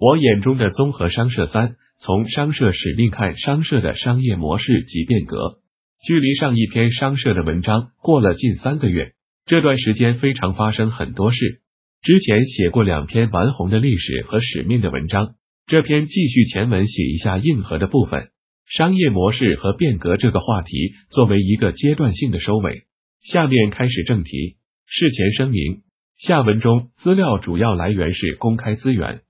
我眼中的综合商社三，从商社使命看商社的商业模式及变革。距离上一篇商社的文章过了近三个月，这段时间非常发生很多事。之前写过两篇完红的历史和使命的文章，这篇继续前文写一下硬核的部分，商业模式和变革这个话题作为一个阶段性的收尾。下面开始正题。事前声明：下文中资料主要来源是公开资源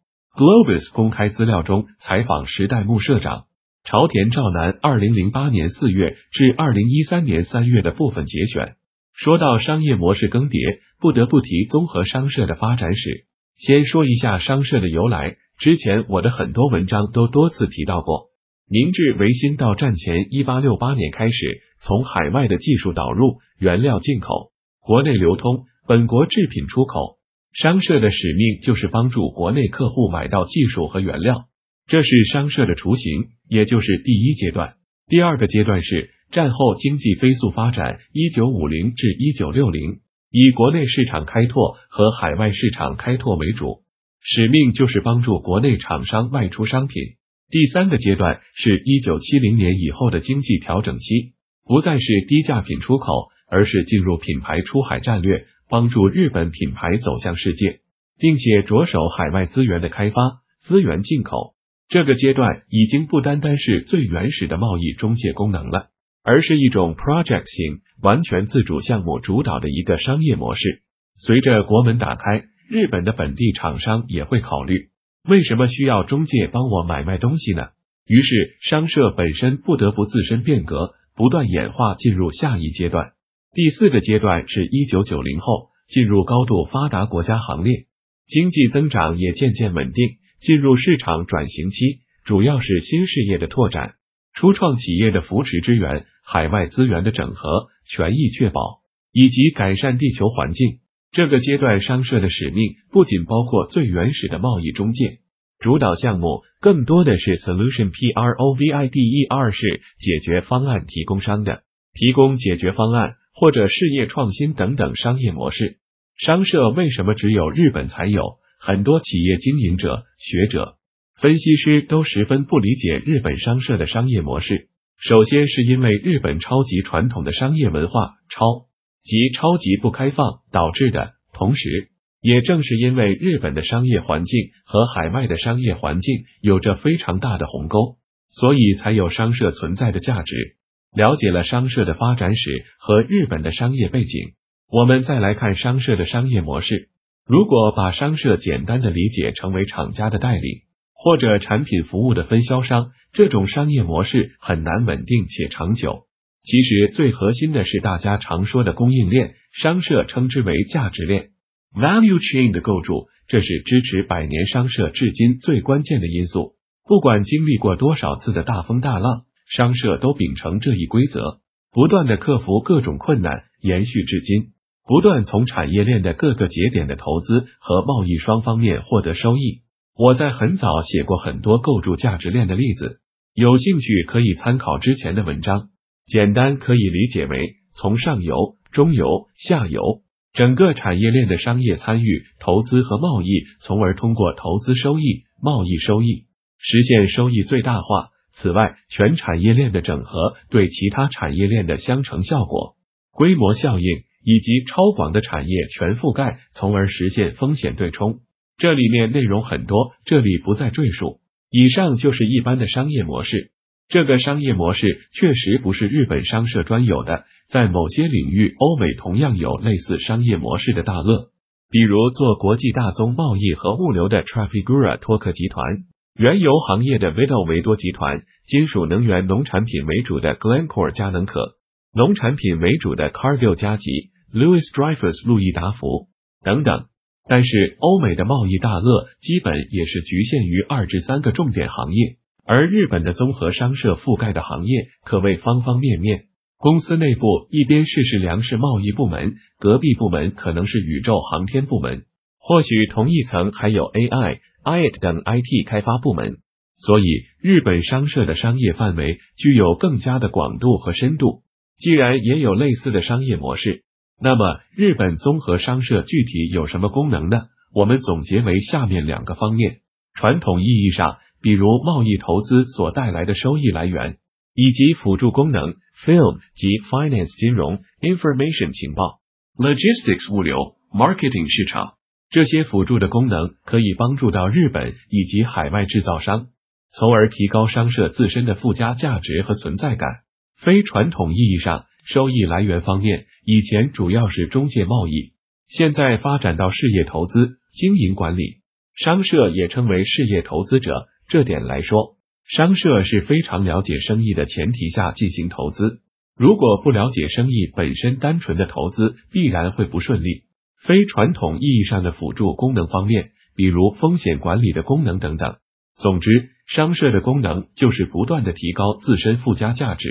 ，Globus 公开资料中采访时代木社长朝田照南二零零八年四月至二零一三年三月的部分节选。说到商业模式更迭，不得不提综合商社的发展史。先说一下商社的由来，之前我的很多文章都多次提到过。明治维新到战前一八六八年开始，从海外的技术导入、原料进口、国内流通、本国制品出口，商社的使命就是帮助国内客户买到技术和原料，这是商社的雏形，也就是第一阶段。第二个阶段是。战后经济飞速发展，一九五零至一九六零，以国内市场开拓和海外市场开拓为主，使命就是帮助国内厂商卖出商品。第三个阶段是一九七零年以后的经济调整期，不再是低价品出口，而是进入品牌出海战略，帮助日本品牌走向世界，并且着手海外资源的开发、资源进口。这个阶段已经不单单是最原始的贸易中介功能了。而是一种 project 型、完全自主项目主导的一个商业模式。随着国门打开，日本的本地厂商也会考虑：为什么需要中介帮我买卖东西呢？于是商社本身不得不自身变革，不断演化，进入下一阶段。第四个阶段是一九九零后，进入高度发达国家行列，经济增长也渐渐稳定，进入市场转型期，主要是新事业的拓展。初创企业的扶持支援、海外资源的整合、权益确保以及改善地球环境，这个阶段商社的使命不仅包括最原始的贸易中介主导项目，更多的是 solution provider 是解决方案提供商的，提供解决方案或者事业创新等等商业模式。商社为什么只有日本才有？很多企业经营者、学者。分析师都十分不理解日本商社的商业模式。首先是因为日本超级传统的商业文化超级超级不开放导致的，同时也正是因为日本的商业环境和海外的商业环境有着非常大的鸿沟，所以才有商社存在的价值。了解了商社的发展史和日本的商业背景，我们再来看商社的商业模式。如果把商社简单的理解成为厂家的代理。或者产品服务的分销商，这种商业模式很难稳定且长久。其实最核心的是大家常说的供应链，商社称之为价值链 （value chain） 的构筑，这是支持百年商社至今最关键的因素。不管经历过多少次的大风大浪，商社都秉承这一规则，不断的克服各种困难，延续至今，不断从产业链的各个节点的投资和贸易双方面获得收益。我在很早写过很多构筑价值链的例子，有兴趣可以参考之前的文章。简单可以理解为从上游、中游、下游整个产业链的商业参与、投资和贸易，从而通过投资收益、贸易收益实现收益最大化。此外，全产业链的整合对其他产业链的相乘效果、规模效应以及超广的产业全覆盖，从而实现风险对冲。这里面内容很多，这里不再赘述。以上就是一般的商业模式。这个商业模式确实不是日本商社专有的，在某些领域，欧美同样有类似商业模式的大鳄，比如做国际大宗贸易和物流的 Trafigura 托克集团，原油行业的维多维多集团，金属能源农产品为主的 Glencore 佳能可，农产品为主的 Cargill 加吉、Louis Dreyfus 路易达福等等。但是，欧美的贸易大鳄基本也是局限于二至三个重点行业，而日本的综合商社覆盖的行业可谓方方面面。公司内部一边是是粮食贸易部门，隔壁部门可能是宇宙航天部门，或许同一层还有 AI、IT 等 IT 开发部门。所以，日本商社的商业范围具有更加的广度和深度。既然也有类似的商业模式。那么，日本综合商社具体有什么功能呢？我们总结为下面两个方面：传统意义上，比如贸易投资所带来的收益来源，以及辅助功能 （film 及 finance 金融 information 情报 logistics 物流 marketing 市场）这些辅助的功能，可以帮助到日本以及海外制造商，从而提高商社自身的附加价值和存在感。非传统意义上，收益来源方面，以前主要是中介贸易，现在发展到事业投资、经营管理。商社也称为事业投资者，这点来说，商社是非常了解生意的前提下进行投资。如果不了解生意本身，单纯的投资必然会不顺利。非传统意义上的辅助功能方面，比如风险管理的功能等等。总之，商社的功能就是不断的提高自身附加价值，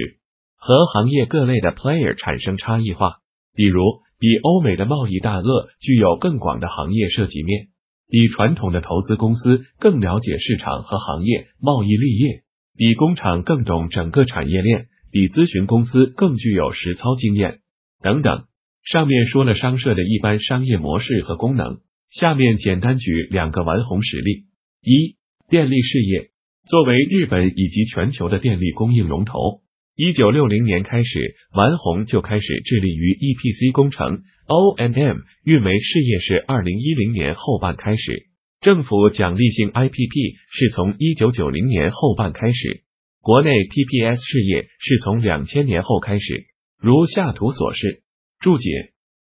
和行业各类的 player 产生差异化。比如，比欧美的贸易大鳄具有更广的行业涉及面。比传统的投资公司更了解市场和行业贸易立业，比工厂更懂整个产业链，比咨询公司更具有实操经验等等。上面说了商社的一般商业模式和功能，下面简单举两个完红实例：一、电力事业，作为日本以及全球的电力供应龙头。一九六零年开始，丸红就开始致力于 EPC 工程，O&M 运煤事业是二零一零年后半开始。政府奖励性 IPP 是从一九九零年后半开始，国内 PPS 事业是从两千年后开始。如下图所示，注解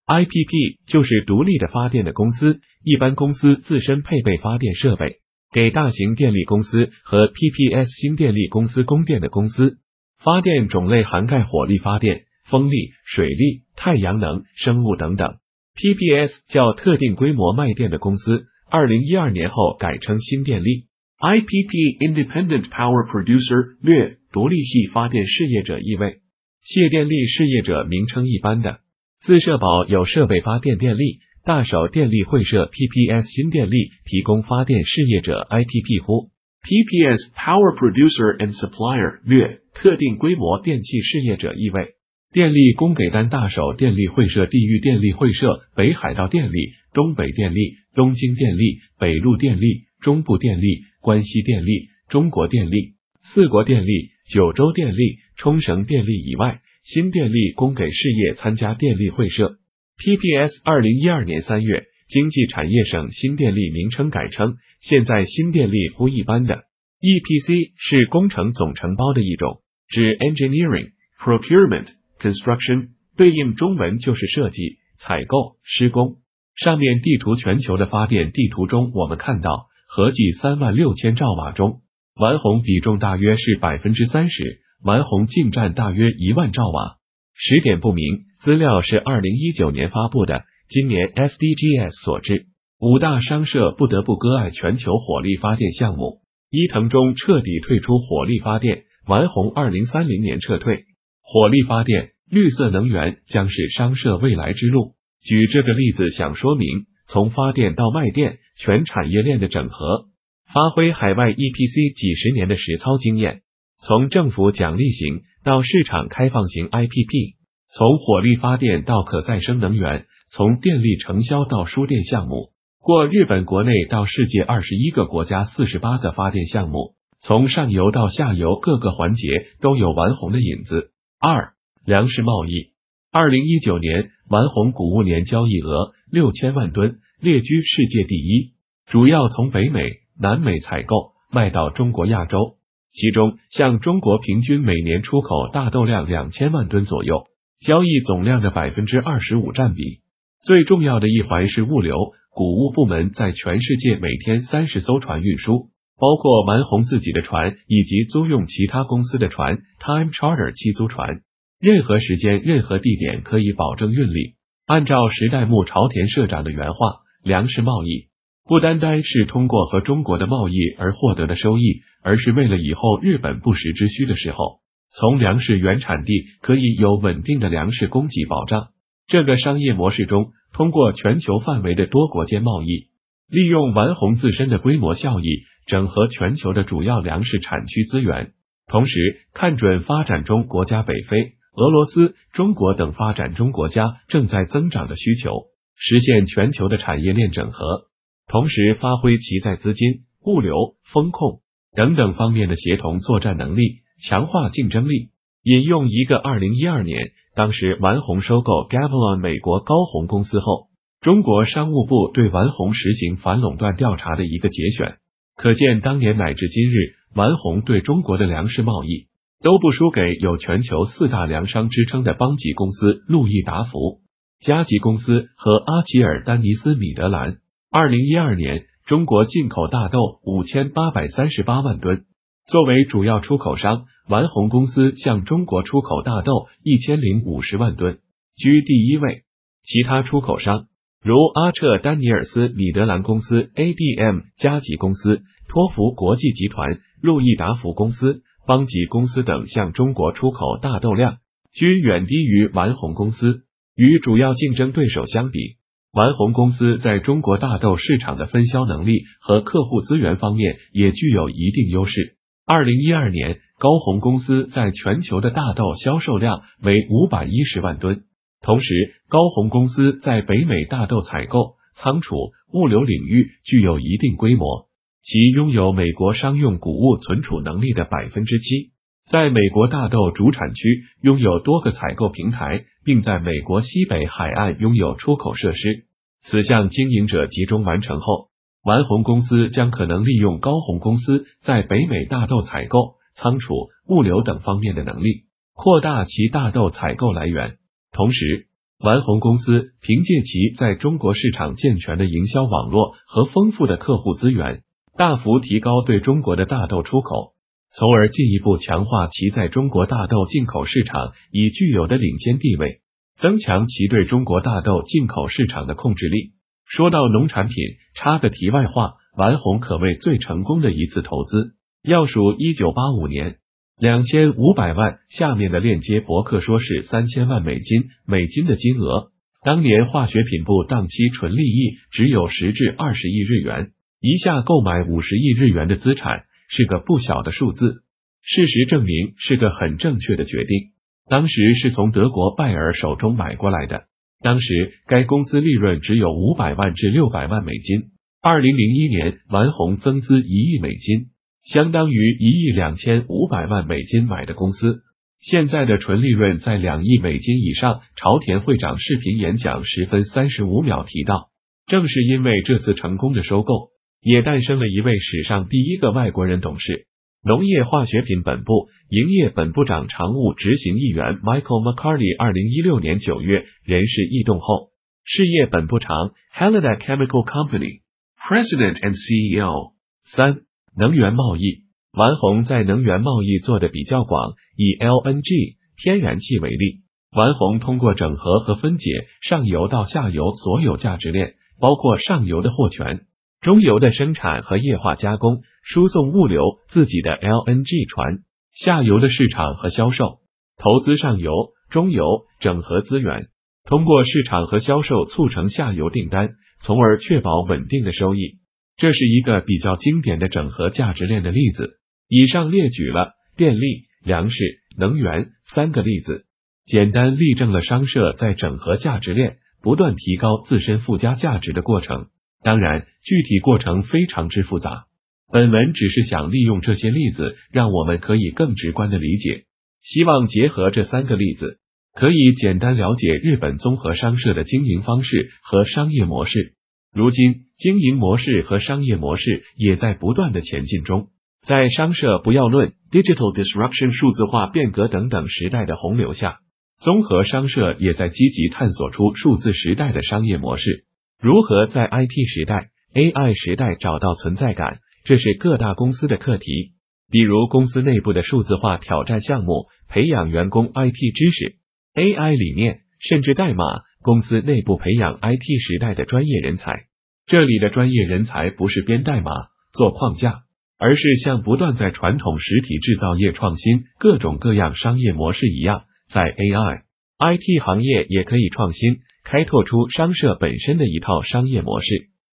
：IPP 就是独立的发电的公司，一般公司自身配备发电设备，给大型电力公司和 PPS 新电力公司供电的公司。发电种类涵盖火力发电、风力、水力、太阳能、生物等等。PPS 叫特定规模卖电的公司，二零一二年后改称新电力。IPP Independent Power Producer 略独立系发电事业者意味。卸电力事业者名称一般的。自社保有设备发电电力，大手电力会社 PPS 新电力提供发电事业者 IPP 乎。PPS Power Producer and Supplier 略特定规模电气事业者意味，电力供给单大手电力会社地域电力会社北海道电力、东北电力、东京电力、北陆电力、中部电力、关西电力、中国电力、四国电力、九州电力、冲绳电力以外，新电力供给事业参加电力会社。PPS 二零一二年三月，经济产业省新电力名称改称。现在新电力不一般的 EPC 是工程总承包的一种，指 engineering procurement construction，对应中文就是设计、采购、施工。上面地图全球的发电地图中，我们看到合计三万六千兆瓦中，完红比重大约是百分之三十，完红净占大约一万兆瓦。时点不明，资料是二零一九年发布的，今年 SDGs 所致。五大商社不得不割爱全球火力发电项目，伊藤忠彻底退出火力发电，丸红二零三零年撤退。火力发电、绿色能源将是商社未来之路。举这个例子想说明，从发电到卖电全产业链的整合，发挥海外 EPC 几十年的实操经验，从政府奖励型到市场开放型 IPP，从火力发电到可再生能源，从电力承销到输电项目。过日本国内到世界二十一个国家四十八个发电项目，从上游到下游各个环节都有丸红的影子。二、粮食贸易，二零一九年丸红谷物年交易额六千万吨，列居世界第一，主要从北美、南美采购卖到中国、亚洲，其中向中国平均每年出口大豆量两千万吨左右，交易总量的百分之二十五占比。最重要的一环是物流。谷物部门在全世界每天三十艘船运输，包括蛮红自己的船以及租用其他公司的船 （time charter） 期租船，任何时间、任何地点可以保证运力。按照时代木朝田社长的原话，粮食贸易不单单是通过和中国的贸易而获得的收益，而是为了以后日本不时之需的时候，从粮食原产地可以有稳定的粮食供给保障。这个商业模式中。通过全球范围的多国间贸易，利用丸红自身的规模效益，整合全球的主要粮食产区资源，同时看准发展中国家北非、俄罗斯、中国等发展中国家正在增长的需求，实现全球的产业链整合，同时发挥其在资金、物流、风控等等方面的协同作战能力，强化竞争力。引用一个二零一二年，当时完红收购 Gavilon 美国高红公司后，中国商务部对完红实行反垄断调查的一个节选，可见当年乃至今日，完红对中国的粮食贸易都不输给有全球四大粮商之称的邦吉公司路易达福、加吉公司和阿奇尔丹尼斯米德兰。二零一二年，中国进口大豆五千八百三十八万吨，作为主要出口商。丸红公司向中国出口大豆一千零五十万吨，居第一位。其他出口商如阿彻丹尼尔斯米德兰公司、ADM 加吉公司、托福国际集团、路易达福公司、邦吉公司等向中国出口大豆量均远低于丸红公司。与主要竞争对手相比，丸红公司在中国大豆市场的分销能力和客户资源方面也具有一定优势。二零一二年。高红公司在全球的大豆销售量为五百一十万吨，同时高红公司在北美大豆采购、仓储、物流领域具有一定规模，其拥有美国商用谷物存储能力的百分之七，在美国大豆主产区拥有多个采购平台，并在美国西北海岸拥有出口设施。此项经营者集中完成后，丸红公司将可能利用高红公司在北美大豆采购。仓储、物流等方面的能力，扩大其大豆采购来源。同时，丸红公司凭借其在中国市场健全的营销网络和丰富的客户资源，大幅提高对中国的大豆出口，从而进一步强化其在中国大豆进口市场已具有的领先地位，增强其对中国大豆进口市场的控制力。说到农产品，插个题外话，丸红可谓最成功的一次投资。要数一九八五年两千五百万，下面的链接博客说是三千万美金，美金的金额。当年化学品部当期纯利益只有十至二十亿日元，一下购买五十亿日元的资产是个不小的数字。事实证明是个很正确的决定。当时是从德国拜耳手中买过来的，当时该公司利润只有五百万至六百万美金。二零零一年，完红增资一亿美金。相当于一亿两千五百万美金买的公司，现在的纯利润在两亿美金以上。朝田会长视频演讲十分三十五秒提到，正是因为这次成功的收购，也诞生了一位史上第一个外国人董事。农业化学品本部营业本部长常务执行议员 Michael McCarty 二零一六年九月人事异动后，事业本部长 Helena Chemical Company President and CEO 三。能源贸易，丸红在能源贸易做的比较广。以 LNG 天然气为例，丸红通过整合和分解上游到下游所有价值链，包括上游的货权、中游的生产和液化加工、输送物流自己的 LNG 船、下游的市场和销售、投资上游、中游，整合资源，通过市场和销售促成下游订单，从而确保稳定的收益。这是一个比较经典的整合价值链的例子。以上列举了电力、粮食、能源三个例子，简单例证了商社在整合价值链、不断提高自身附加价值的过程。当然，具体过程非常之复杂。本文只是想利用这些例子，让我们可以更直观的理解。希望结合这三个例子，可以简单了解日本综合商社的经营方式和商业模式。如今，经营模式和商业模式也在不断的前进中。在商社不要论 （digital disruption）、数字化变革等等时代的洪流下，综合商社也在积极探索出数字时代的商业模式。如何在 IT 时代、AI 时代找到存在感，这是各大公司的课题。比如，公司内部的数字化挑战项目，培养员工 IT 知识、AI 理念，甚至代码。公司内部培养 IT 时代的专业人才，这里的专业人才不是编代码、做框架，而是像不断在传统实体制造业创新各种各样商业模式一样，在 AI、IT 行业也可以创新，开拓出商社本身的一套商业模式。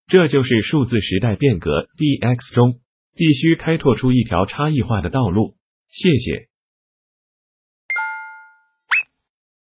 这就是数字时代变革 DX 中必须开拓出一条差异化的道路。谢谢。